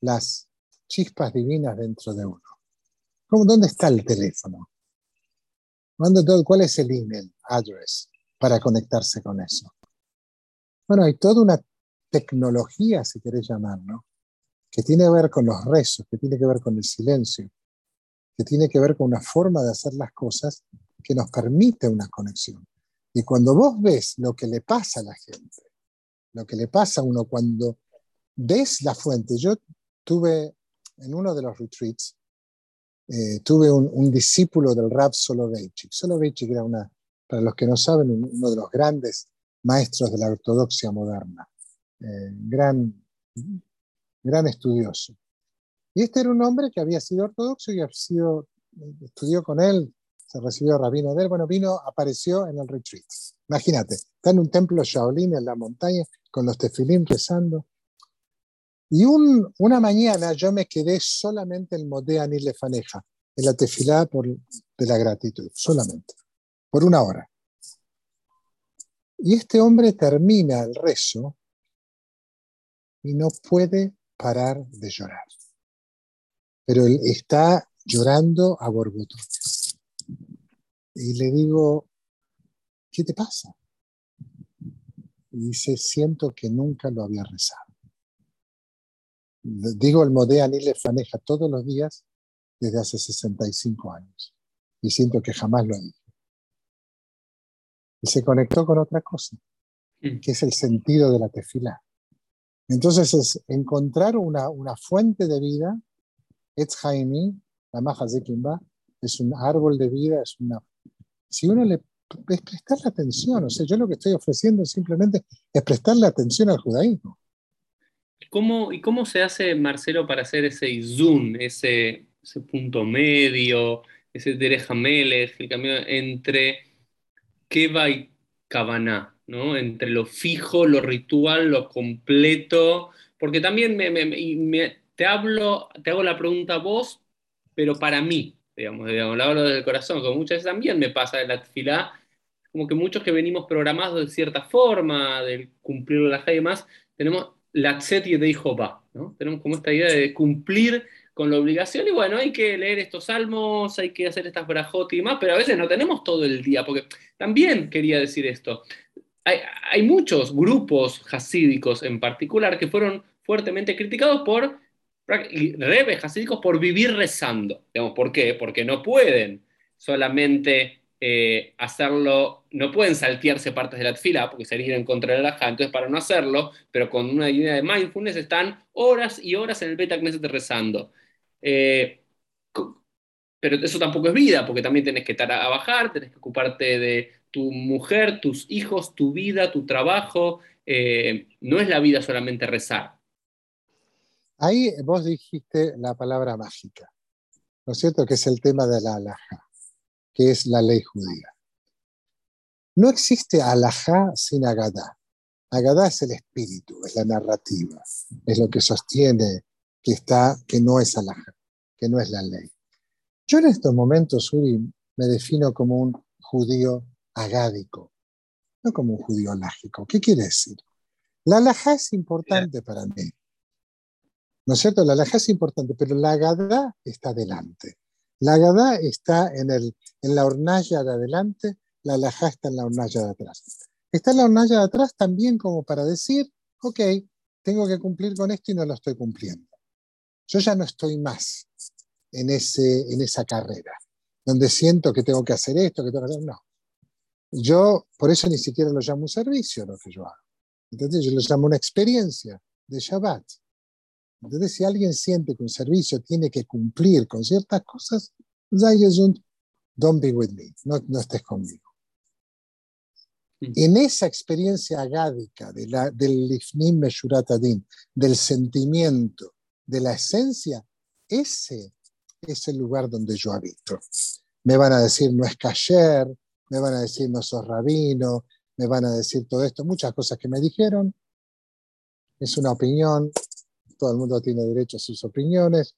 las chispas divinas dentro de uno? ¿Cómo, ¿Dónde está el teléfono? ¿Dónde, ¿Cuál es el email address para conectarse con eso? Bueno, hay toda una tecnología, si querés llamarlo, que tiene que ver con los rezos, que tiene que ver con el silencio, que tiene que ver con una forma de hacer las cosas que nos permite una conexión. Y cuando vos ves lo que le pasa a la gente, lo que le pasa a uno cuando ves la fuente, yo tuve en uno de los retreats, eh, tuve un, discípulo del Rab Soloveitchik. Soloveitchik era una, para los que no saben, uno de los grandes maestros de la ortodoxia moderna, eh, gran, gran estudioso. Y este era un hombre que había sido ortodoxo y sido, estudió con él, se recibió rabino de él. Bueno, vino, apareció en el retreat. Imagínate, está en un templo Shaolin en la montaña con los tefilín rezando. Y un, una mañana yo me quedé solamente en Modea Lefaneja, en la tefilá por, de la gratitud, solamente, por una hora. Y este hombre termina el rezo y no puede parar de llorar. Pero él está llorando a borbotones. Y le digo, ¿qué te pasa? Y dice, siento que nunca lo había rezado. Digo el Modea ni le faneja todos los días desde hace 65 años. Y siento que jamás lo dije. Y se conectó con otra cosa, mm. que es el sentido de la tefila. Entonces es encontrar una, una fuente de vida, Etz la maja Zekimba, es un árbol de vida, es una... Si uno le es prestarle atención, o sea, yo lo que estoy ofreciendo simplemente es prestarle atención al judaísmo. ¿Cómo, ¿Y cómo se hace, Marcelo, para hacer ese zoom, ese, punto medio, ese Derejamelech, el camino entre Keva y Kavaná? ¿no? entre lo fijo, lo ritual, lo completo, porque también te, hablo, te hago la pregunta a vos, pero para mí, digamos, digamos, lo hablo del corazón, como muchas veces también me pasa en la fila, como que muchos que venimos programados de cierta forma, de cumplir la fe y demás, tenemos la y de Jehová, ¿no? Tenemos como esta idea de cumplir con la obligación y bueno, hay que leer estos salmos, hay que hacer estas brajot y demás, pero a veces no tenemos todo el día, porque también quería decir esto, hay, muchos grupos hasídicos en particular que fueron fuertemente criticados por rebes hasídicos por vivir rezando. ¿Por qué? Porque no pueden solamente eh, hacerlo, no pueden saltearse partes de la fila porque sería en contra de la entonces para no hacerlo, pero con una idea de mindfulness están horas y horas en el Beta Knesset rezando. Eh, pero eso tampoco es vida, porque también tienes que estar a, bajar, tienes que ocuparte de tu mujer, tus hijos, tu vida, tu trabajo. Eh, no es la vida solamente rezar. Ahí vos dijiste la palabra mágica, ¿no es cierto? Que es el tema de la alhaja, que es la ley judía. No existe alhaja sin agadá. Agadá es el espíritu, es la narrativa, es lo que sostiene que, está, que no es alhaja, que no es la ley. Yo en estos momentos, Uri, me defino como un judío agádico, no como un judío lágico. ¿Qué quiere decir? La alajá es importante para mí. ¿No es cierto? La alajá es importante, pero la agadá está delante. La agadá está en, el, en la hornalla de adelante, la alajá está en la hornalla de atrás. Está en la hornalla de atrás también como para decir, ok, tengo que cumplir con esto y no lo estoy cumpliendo. Yo ya no estoy más en, ese, en esa carrera, donde siento que tengo que hacer esto, que tengo que hacer. No. Yo, por eso ni siquiera lo llamo un servicio lo que yo hago. Entonces, yo lo llamo una experiencia de Shabbat. Entonces, si alguien siente que un servicio tiene que cumplir con ciertas cosas, don't be with me, no, no estés conmigo. Mm. En esa experiencia agádica de la, del Lifnim Meshuratadin, del sentimiento, de la esencia, ese es el lugar donde yo habito. Me van a decir, no es cayer, me van a decir, no sos rabino, me van a decir todo esto, muchas cosas que me dijeron. Es una opinión, todo el mundo tiene derecho a sus opiniones.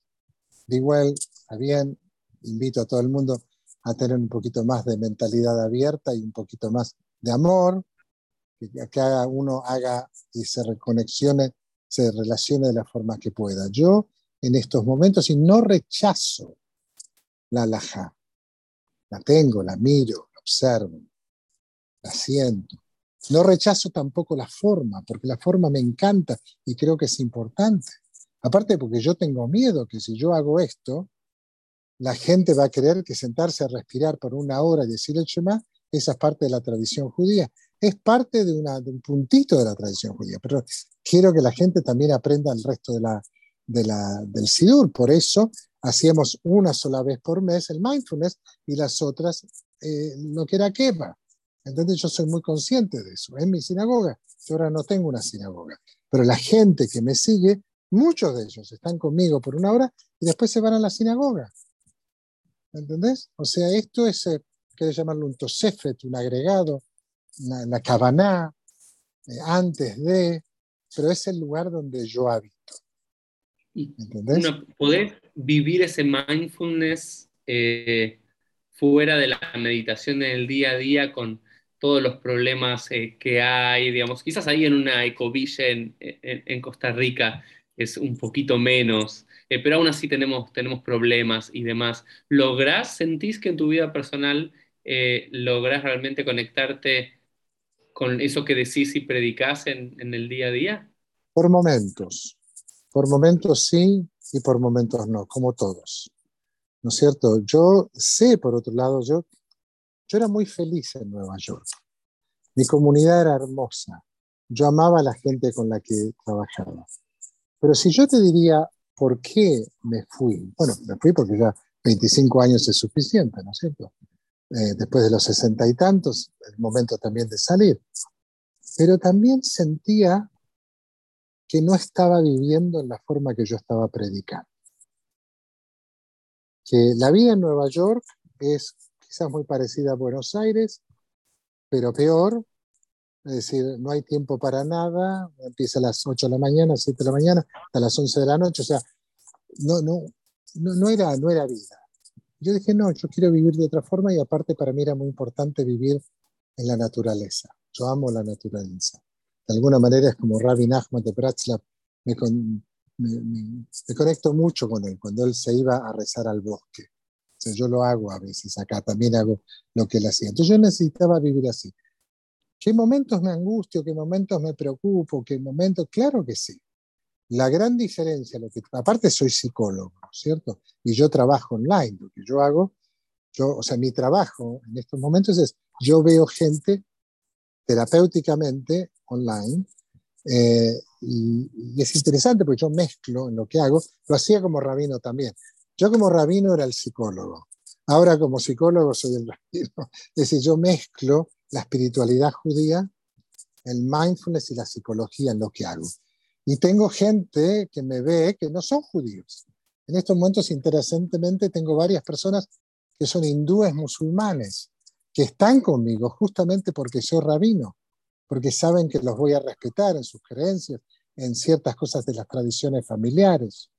De igual, está bien, invito a todo el mundo a tener un poquito más de mentalidad abierta y un poquito más de amor, que, que uno haga y se reconexione, se relacione de la forma que pueda. Yo en estos momentos y no rechazo la alhaja. La tengo, la miro, la observo, la siento. No rechazo tampoco la forma, porque la forma me encanta y creo que es importante. Aparte porque yo tengo miedo que si yo hago esto, la gente va a querer que sentarse a respirar por una hora y decir el Shema, esa es parte de la tradición judía. Es parte de, una, de un puntito de la tradición judía, pero quiero que la gente también aprenda el resto de la, del SIDUR. Por eso hacíamos una sola vez por mes el mindfulness y las otras eh, lo que era. Entonces yo soy muy consciente de eso. En mi sinagoga, yo ahora no tengo una sinagoga, pero la gente que me sigue, muchos de ellos están conmigo por una hora y después se van a la sinagoga. ¿Entendés? O sea, esto es, eh, quiero llamarlo un tosefet, un agregado, la, la cabaná, eh, antes de, pero es el lugar donde yo habito. ¿Entendés? poder vivir ese mindfulness eh, fuera de la meditación en el día a día con todos los problemas eh, que hay, digamos, quizás ahí en una ecovilla en, en, Costa Rica es un poquito menos, pero aún así tenemos, tenemos problemas y demás. ¿Lográs, sentís que en tu vida personal lográs realmente conectarte con eso que decís y predicás en, en el día a día? Por momentos. Por momentos sí y por momentos no, como todos. ¿No es cierto? Yo sé, por otro lado, yo, yo era muy feliz en Nueva York. Mi comunidad era hermosa. Yo amaba a la gente con la que trabajaba. Pero si yo te diría por qué me fui, bueno, me fui porque ya 25 años es suficiente, ¿no es cierto? Eh, después de los sesenta y tantos, el momento también de salir. Pero también sentía que no estaba viviendo en la forma que yo estaba predicando. Que la vida en Nueva York es quizás muy parecida a Buenos Aires, pero peor. Es decir, no hay tiempo para nada, empieza a las 8 de la mañana, 7 de la mañana, hasta las 11 de la noche, o sea, no, no, no, no, era, no era vida. Yo dije, no, yo quiero vivir de otra forma y aparte para mí era muy importante vivir en la naturaleza. Yo amo la naturaleza. De alguna manera es como Rabbi Nachman de Bratslav, me, me, conecto mucho con él cuando él se iba a rezar al bosque. Yo lo hago a veces acá, también hago lo que él hacía. Entonces yo necesitaba vivir así. ¿Qué momentos me angustio? ¿Qué momentos me preocupo? ¿Qué momentos? Claro que sí. La gran diferencia, lo que, aparte soy psicólogo, ¿cierto? Y yo trabajo online, lo que yo hago, yo, o sea, mi trabajo en estos momentos es, yo veo gente terapéuticamente online eh, y, es interesante porque yo mezclo en lo que hago, lo hacía como rabino también. Yo como rabino era el psicólogo, ahora como psicólogo soy el rabino. Es decir, yo mezclo la espiritualidad judía, el mindfulness y la psicología en lo que hago. Y tengo gente que me ve que no son judíos. En estos momentos, interesantemente, tengo varias personas que son hindúes musulmanes, que están conmigo justamente porque soy rabino, porque saben que los voy a respetar en sus creencias, en ciertas cosas de las tradiciones familiares.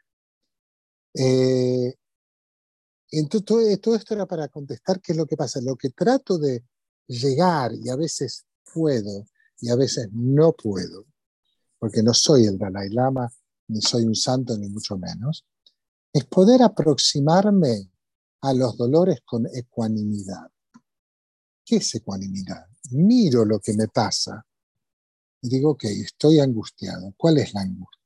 Eh, entonces, todo, todo esto era para contestar qué es lo que pasa. Lo que trato de llegar, y a veces puedo, y a veces no puedo, porque no soy el Dalai Lama, ni soy un santo, ni mucho menos, es poder aproximarme a los dolores con ecuanimidad. ¿Qué es ecuanimidad? Miro lo que me pasa digo, ok, estoy angustiado. ¿Cuál es la angustia?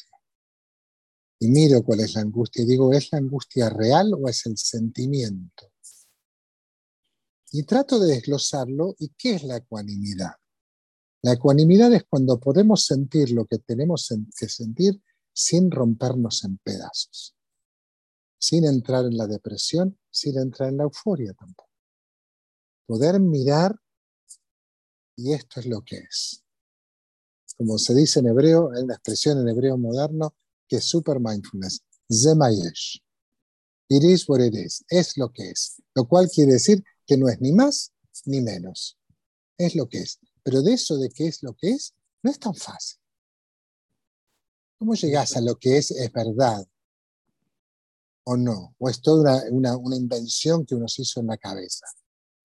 Y miro cuál es la angustia y digo, ¿es la angustia real o es el sentimiento? Y trato de desglosarlo. ¿Y qué es la ecuanimidad? La ecuanimidad es cuando podemos sentir lo que tenemos que sentir sin rompernos en pedazos, sin entrar en la depresión, sin entrar en la euforia tampoco. Poder mirar y esto es lo que es. Como se dice en hebreo, hay una expresión en hebreo moderno que es super mindfulness, zemayesh. It is what it is, es lo que es, lo cual quiere decir que no es ni más ni menos, es lo que es. Pero de eso de qué es lo que es, no es tan fácil. ¿Cómo llegas a lo que es, es verdad? ¿O no? ¿O es toda una, una, invención que uno se hizo en la cabeza?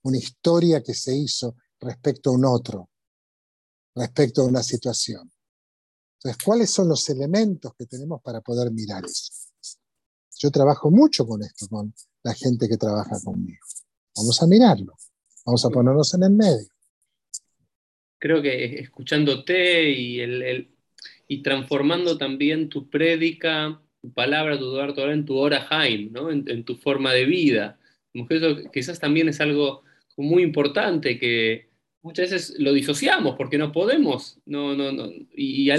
Una historia que se hizo respecto a un otro, respecto a una situación. Entonces, ¿cuáles son los elementos que tenemos para poder mirar eso? Yo trabajo mucho con esto, con la gente que trabaja conmigo. Vamos a mirarlo, vamos a ponernos en el medio creo que escuchándote y, el, y transformando también tu prédica, tu palabra, tu Eduardo, en tu hora Jaime, ¿no? en, tu forma de vida. Eso quizás también es algo muy importante que muchas veces lo disociamos porque no podemos, no, no, no, y,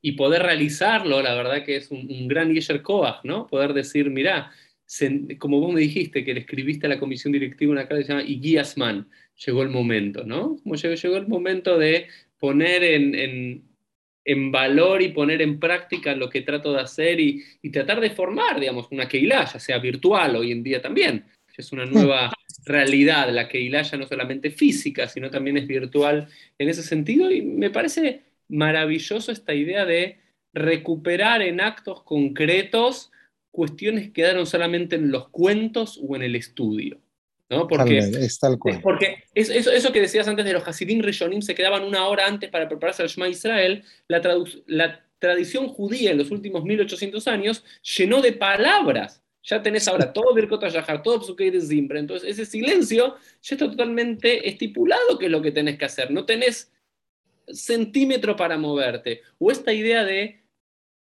y, poder realizarlo, la verdad que es un, gran Yesher Koach, ¿no? Poder decir, mirá, como vos me dijiste que le escribiste a la comisión directiva una carta que se llama llegó el momento, ¿no? Como llegó, llegó el momento de poner en, en, valor y poner en práctica lo que trato de hacer y, y tratar de formar, digamos, una Keilah, ya sea virtual hoy en día también. Es una nueva realidad, la Keilah ya no solamente física, sino también es virtual en ese sentido y me parece maravilloso esta idea de recuperar en actos concretos cuestiones que quedaron solamente en los cuentos o en el estudio. ¿no? Porque, es tal cual. Porque eso, que decías antes de los Hasidim Rishonim se quedaban una hora antes para prepararse al Shema Israel, la, la tradición judía en los últimos 1800 años llenó de palabras. Ya tenés ahora todo Birkot Yahar, todo Psuke de Zimbra. Entonces, ese silencio ya está totalmente estipulado que es lo que tenés que hacer. No tenés centímetro para moverte. O esta idea de,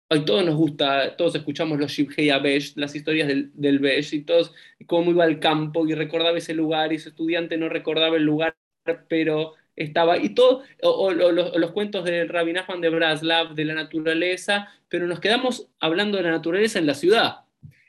hoy todos nos gusta, todos escuchamos los Shibhei Abesh, las historias del, del y todos cómo iba al campo y recordaba ese lugar, y su estudiante no recordaba el lugar, pero estaba, y todo, o, los, cuentos del Rabbi Nachman de Braslav, de la naturaleza, pero nos quedamos hablando de la naturaleza en la ciudad,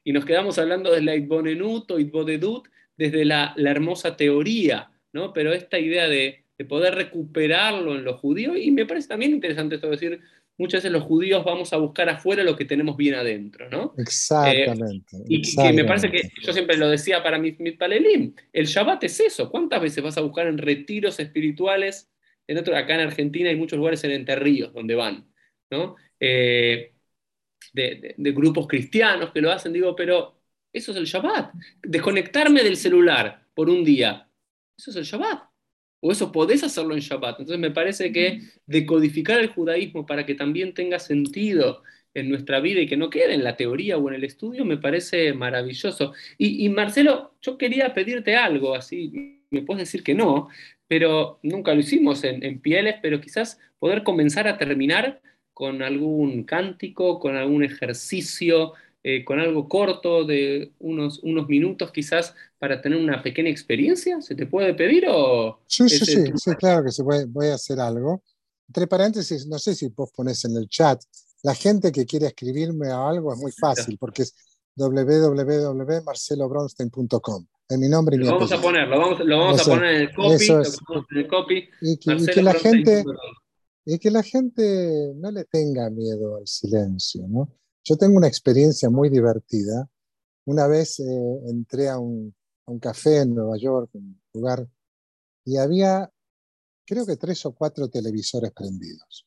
y nos quedamos hablando de la Itbonenut o Itbodedut desde la, la hermosa teoría, ¿no? Pero esta idea de de poder recuperarlo en los judíos. Y me parece también interesante esto de decir, muchas veces los judíos vamos a buscar afuera lo que tenemos bien adentro, ¿no? Exactamente. Eh, y que me parece que yo siempre lo decía para mi, mi palelim, el Shabbat es eso. ¿Cuántas veces vas a buscar en retiros espirituales? En otro, acá en Argentina hay muchos lugares en Enterríos donde van, ¿no? Eh, de, de grupos cristianos que lo hacen, digo, pero eso es el Shabbat. Desconectarme del celular por un día, eso es el Shabbat o eso podés hacerlo en Shabbat. Entonces me parece que decodificar el judaísmo para que también tenga sentido en nuestra vida y que no quede en la teoría o en el estudio, me parece maravilloso. Y, Marcelo, yo quería pedirte algo, así me puedes decir que no, pero nunca lo hicimos en, Pieles, pero quizás poder comenzar a terminar con algún cántico, con algún ejercicio, eh, con algo corto de unos, unos minutos quizás para tener una pequeña experiencia? ¿Se te puede pedir o...? Sí, sí, sí, sí, claro que se puede, voy a hacer algo. Entre paréntesis, no sé si vos pones en el chat, la gente que quiere escribirme a algo es muy fácil porque es www.marcelobronstein.com. Es mi nombre y mi lo vamos a poner, lo vamos, lo vamos a poner en el copy, lo en el copy y que, y que la gente y que la gente no le tenga miedo al silencio, ¿no? Yo tengo una experiencia muy divertida. Una vez eh, entré a un, café en Nueva York, un lugar, y había, creo que tres o cuatro televisores prendidos,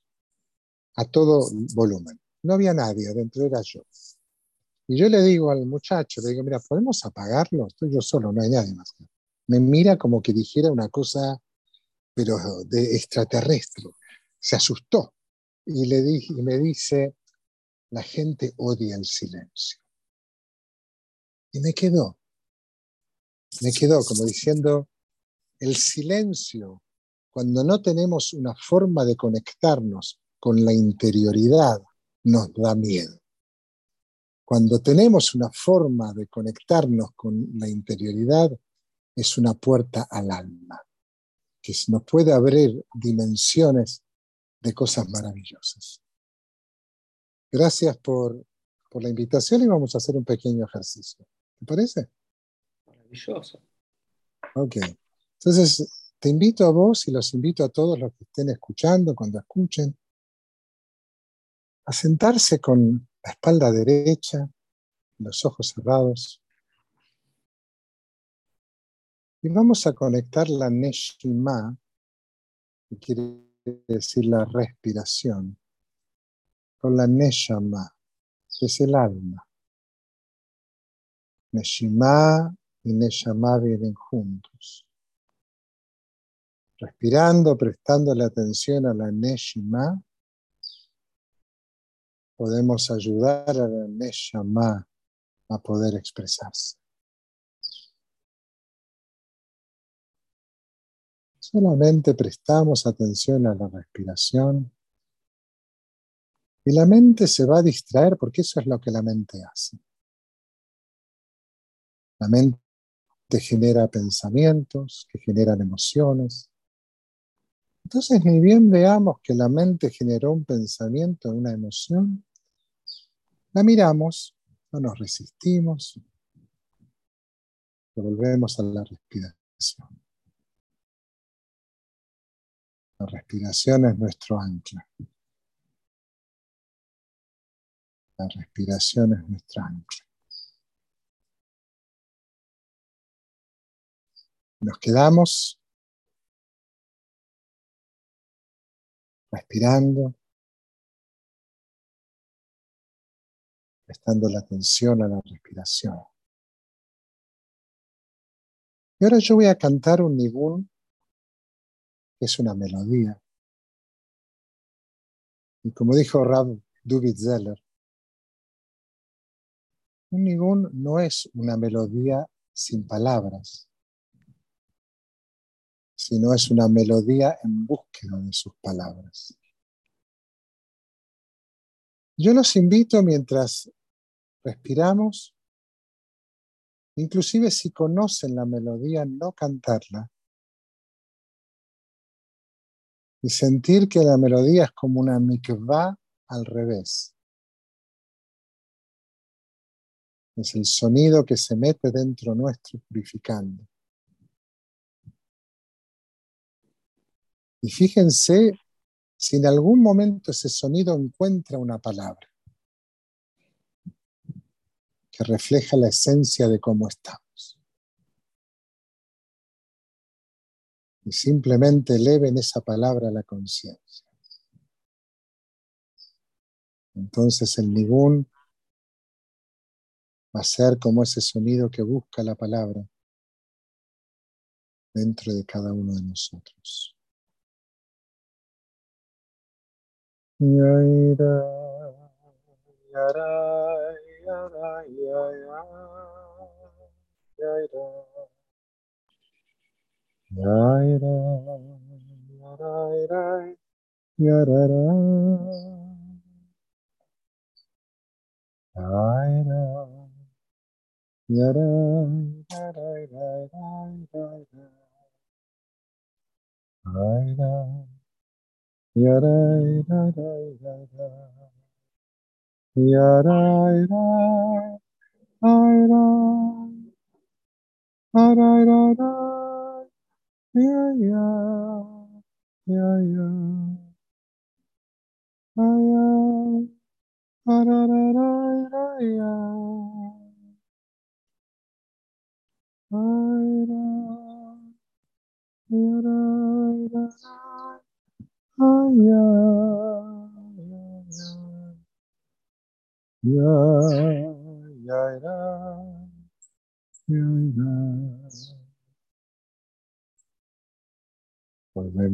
a todo volumen. No había nadie, adentro era yo. Y yo le digo al muchacho, le digo, mira, ¿podemos apagarlo? Estoy yo solo, no hay nadie más. Me mira como que dijera una cosa, pero de extraterrestre. Se asustó. Y, le dije, y me dice, la gente odia el silencio. Y me quedó, me quedó como diciendo, el silencio, cuando no tenemos una forma de conectarnos con la interioridad, nos da miedo. Cuando tenemos una forma de conectarnos con la interioridad, es una puerta al alma, que nos puede abrir dimensiones de cosas maravillosas. Gracias por, la invitación y vamos a hacer un pequeño ejercicio. ¿Te parece? Maravilloso. Ok. Entonces, te invito a vos y los invito a todos los que estén escuchando, cuando escuchen, a sentarse con la espalda derecha, los ojos cerrados. Y vamos a conectar la Neshima, que quiere decir la respiración, con la Neshama, que es el alma. Neshima y Neshama vienen juntos. Respirando, prestando la atención a la Neshima, podemos ayudar a la Neshama a poder expresarse. Solamente prestamos atención a la respiración y la mente se va a distraer porque eso es lo que la mente hace. La mente genera pensamientos, que generan emociones. Entonces, ni bien veamos que la mente generó un pensamiento, una emoción, la miramos, no nos resistimos, volvemos a la respiración. La respiración es nuestro ancla. La respiración es nuestra ancla. Nos quedamos respirando, prestando la atención a la respiración. Y ahora yo voy a cantar un nibún, es una melodía. Y como dijo Rab Dubit Zeller, un nibún no es una melodía sin palabras sino es una melodía en búsqueda de sus palabras. Yo los invito mientras respiramos, inclusive si conocen la melodía, no cantarla y sentir que la melodía es como una mikvah al revés. Es el sonido que se mete dentro nuestro purificando. Y fíjense si en algún momento ese sonido encuentra una palabra que refleja la esencia de cómo estamos. Y simplemente eleven esa palabra a la conciencia. Entonces el nigún va a ser como ese sonido que busca la palabra dentro de cada uno de nosotros. Yada, yada, yada, yada. yada, yada, yada, yada, yada, yada, yada, yada, yada, yada.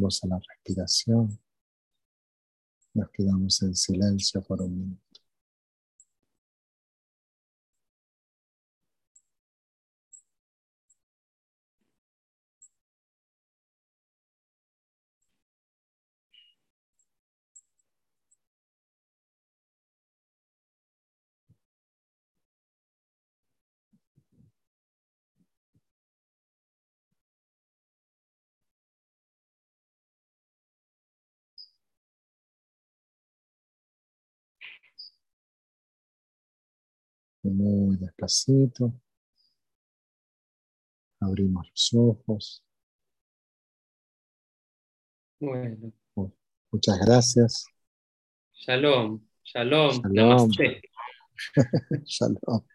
A la respiración. Nos quedamos en silencio por un minuto. Muy despacito. Abrimos los ojos. Bueno. Muchas gracias. Shalom, shalom, shalom. shalom.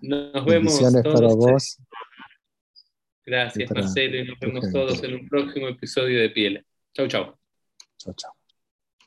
Nos vemos todos. para vos. Gracias, Marcelo, y nos vemos todos en un próximo episodio de Piel. Chau, chau. Chau, chau.